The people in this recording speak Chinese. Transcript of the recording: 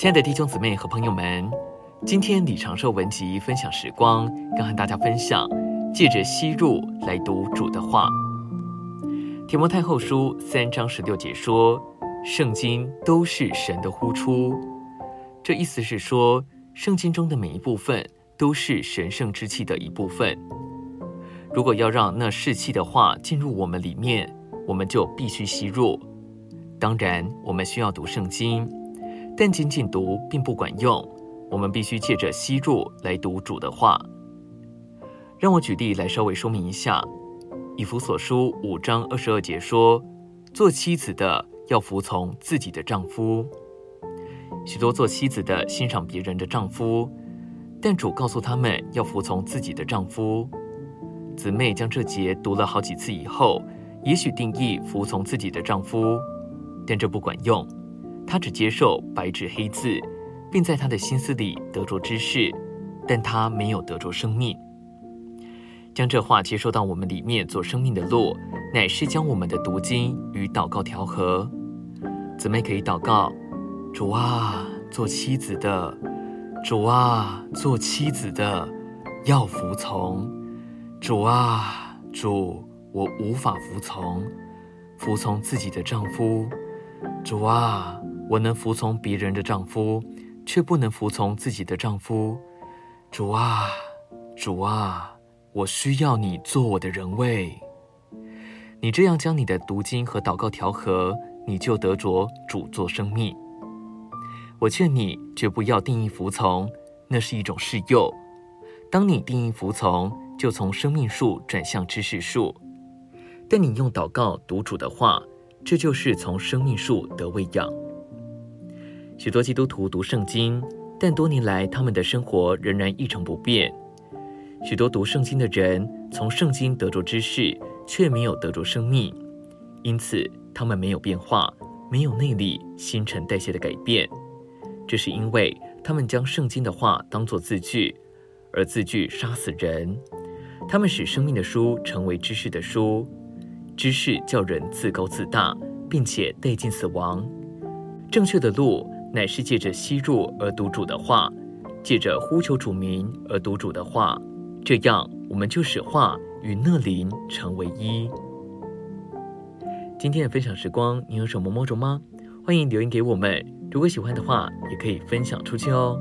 亲爱的弟兄姊妹和朋友们，今天李长寿文集分享时光，要和大家分享，借着吸入来读主的话。提摩太后书三章十六节说：“圣经都是神的呼出。”这意思是说，圣经中的每一部分都是神圣之气的一部分。如果要让那士气的话进入我们里面，我们就必须吸入。当然，我们需要读圣经，但仅仅读并不管用。我们必须借着吸入来读主的话。让我举例来稍微说明一下。以弗所书五章二十二节说：“做妻子的要服从自己的丈夫。”许多做妻子的欣赏别人的丈夫，但主告诉他们要服从自己的丈夫。姊妹将这节读了好几次以后，也许定义服从自己的丈夫，但这不管用。他只接受白纸黑字，并在他的心思里得着知识，但他没有得着生命。将这话接受到我们里面做生命的路，乃是将我们的读经与祷告调和。姊妹可以祷告：主啊，做妻子的；主啊，做妻子的，要服从。主啊，主，我无法服从，服从自己的丈夫。主啊，我能服从别人的丈夫，却不能服从自己的丈夫。主啊，主啊，我需要你做我的人位。你这样将你的读经和祷告调和，你就得着主做生命。我劝你绝不要定义服从，那是一种示诱。当你定义服从，就从生命树转向知识树，但你用祷告读主的话，这就是从生命树得喂养。许多基督徒读圣经，但多年来他们的生活仍然一成不变。许多读圣经的人从圣经得着知识，却没有得着生命，因此他们没有变化，没有内力新陈代谢的改变。这是因为他们将圣经的话当作字句，而字句杀死人。他们使生命的书成为知识的书，知识叫人自高自大，并且带进死亡。正确的路乃是借着吸入而读主的话，借着呼求主名而读主的话，这样我们就使话与那灵成为一。今天的分享时光，你有什么摸着吗？欢迎留言给我们。如果喜欢的话，也可以分享出去哦。